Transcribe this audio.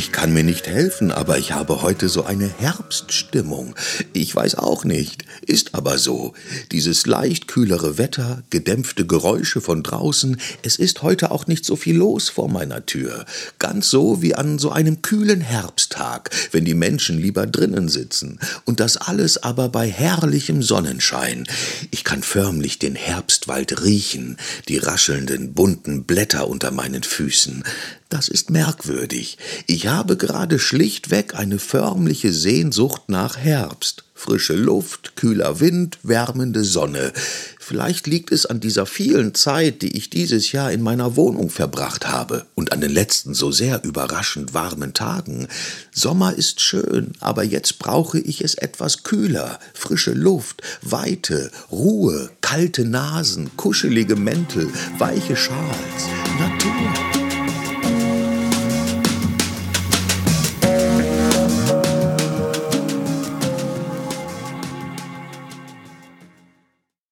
Ich kann mir nicht helfen, aber ich habe heute so eine Herbststimmung. Ich weiß auch nicht, ist aber so. Dieses leicht kühlere Wetter, gedämpfte Geräusche von draußen, es ist heute auch nicht so viel los vor meiner Tür. Ganz so wie an so einem kühlen Herbsttag, wenn die Menschen lieber drinnen sitzen. Und das alles aber bei herrlichem Sonnenschein. Ich kann förmlich den Herbstwald riechen, die raschelnden bunten Blätter unter meinen Füßen. Das ist merkwürdig. Ich habe gerade schlichtweg eine förmliche Sehnsucht nach Herbst. Frische Luft, kühler Wind, wärmende Sonne. Vielleicht liegt es an dieser vielen Zeit, die ich dieses Jahr in meiner Wohnung verbracht habe und an den letzten so sehr überraschend warmen Tagen. Sommer ist schön, aber jetzt brauche ich es etwas kühler, frische Luft, Weite, Ruhe, kalte Nasen, kuschelige Mäntel, weiche Schals, Natur.